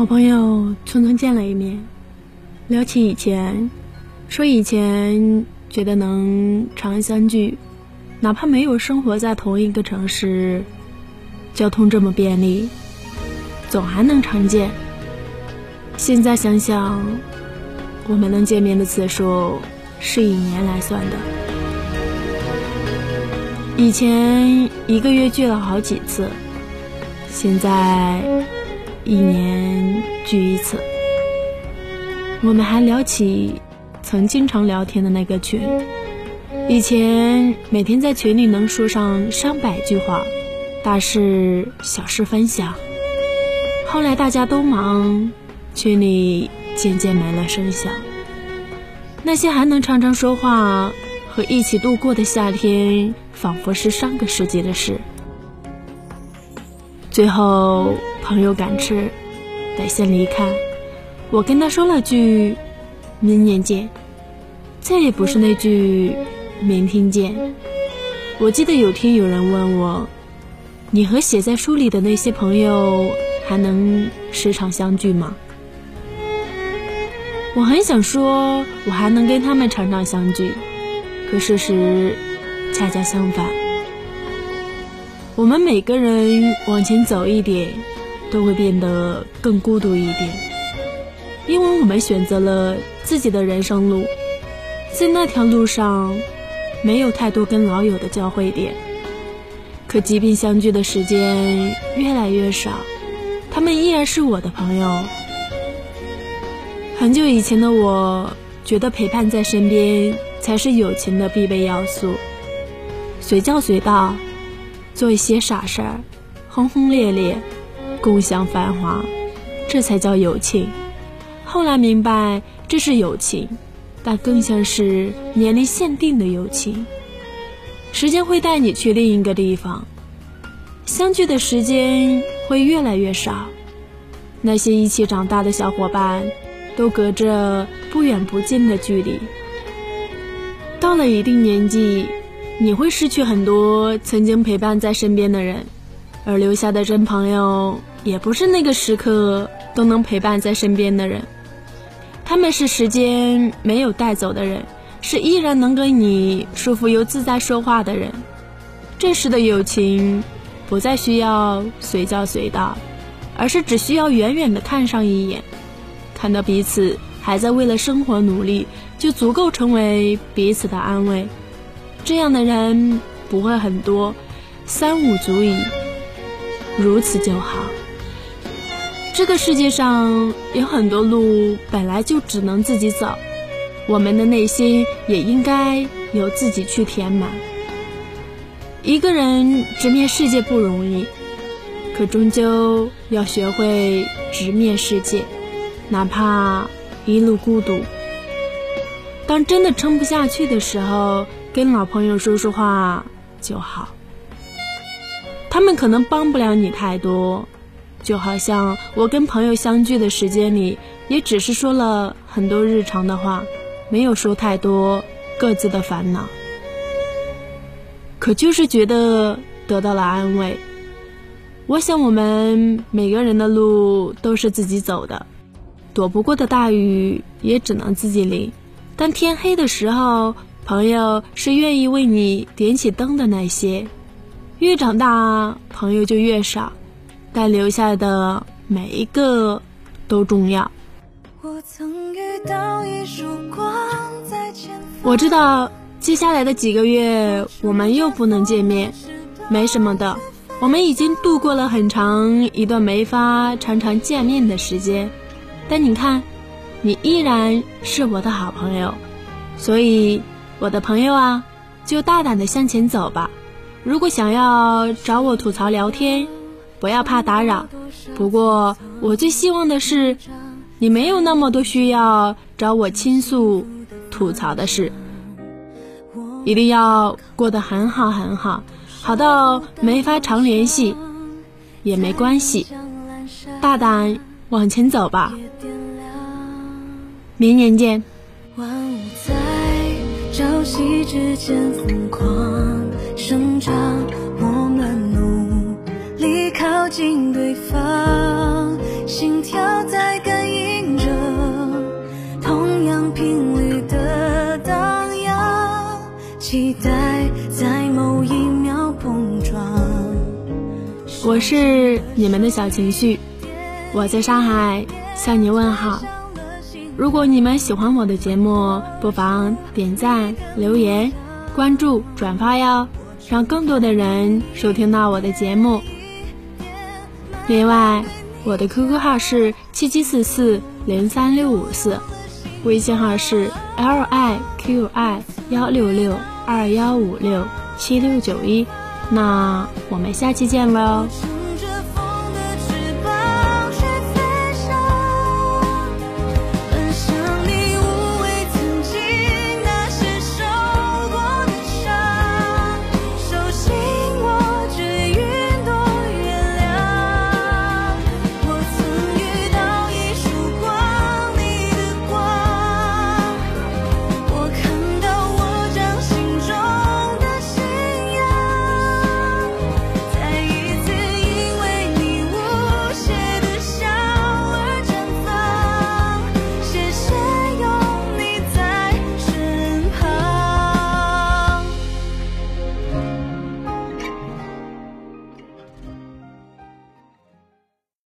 好朋友匆匆见了一面，聊起以前，说以前觉得能常相聚，哪怕没有生活在同一个城市，交通这么便利，总还能常见。现在想想，我们能见面的次数是以年来算的，以前一个月聚了好几次，现在。一年聚一次，我们还聊起曾经常聊天的那个群。以前每天在群里能说上上百句话，大事小事分享。后来大家都忙，群里渐渐没了声响。那些还能常常说话和一起度过的夏天，仿佛是上个世纪的事。最后。朋友赶吃，得先离开。我跟他说了句“明年见”，再也不是那句“明天见”。我记得有天有人问我：“你和写在书里的那些朋友还能时常相聚吗？”我很想说，我还能跟他们常常相聚，可事实恰恰相反。我们每个人往前走一点。都会变得更孤独一点，因为我们选择了自己的人生路，在那条路上没有太多跟老友的交汇点，可即便相聚的时间越来越少，他们依然是我的朋友。很久以前的我，觉得陪伴在身边才是友情的必备要素，随叫随到，做一些傻事儿，轰轰烈烈。共享繁华，这才叫友情。后来明白，这是友情，但更像是年龄限定的友情。时间会带你去另一个地方，相聚的时间会越来越少。那些一起长大的小伙伴，都隔着不远不近的距离。到了一定年纪，你会失去很多曾经陪伴在身边的人，而留下的真朋友。也不是那个时刻都能陪伴在身边的人，他们是时间没有带走的人，是依然能跟你舒服又自在说话的人。这时的友情，不再需要随叫随到，而是只需要远远的看上一眼，看到彼此还在为了生活努力，就足够成为彼此的安慰。这样的人不会很多，三五足矣，如此就好。这个世界上有很多路本来就只能自己走，我们的内心也应该由自己去填满。一个人直面世界不容易，可终究要学会直面世界，哪怕一路孤独。当真的撑不下去的时候，跟老朋友说说话就好。他们可能帮不了你太多。就好像我跟朋友相聚的时间里，也只是说了很多日常的话，没有说太多各自的烦恼。可就是觉得得到了安慰。我想我们每个人的路都是自己走的，躲不过的大雨也只能自己淋。当天黑的时候，朋友是愿意为你点起灯的那些。越长大，朋友就越少。但留下的每一个都重要。我知道接下来的几个月我们又不能见面，没什么的。我们已经度过了很长一段没法常常见面的时间，但你看，你依然是我的好朋友。所以，我的朋友啊，就大胆的向前走吧。如果想要找我吐槽聊天，不要怕打扰，不过我最希望的是，你没有那么多需要找我倾诉、吐槽的事，一定要过得很好很好，好到没法常联系。也没关系，大胆往前走吧，明年见。呼吸之间疯狂生长我们努力靠近对方心跳在感应着同样频率的荡漾期待在某一秒碰撞我是你们的小情绪我在上海向你问好。如果你们喜欢我的节目，不妨点赞、留言、关注、转发哟，让更多的人收听到我的节目。另外，我的 QQ 号是七七四四零三六五四，微信号是 l i q i 幺六六二幺五六七六九一。那我们下期见喽。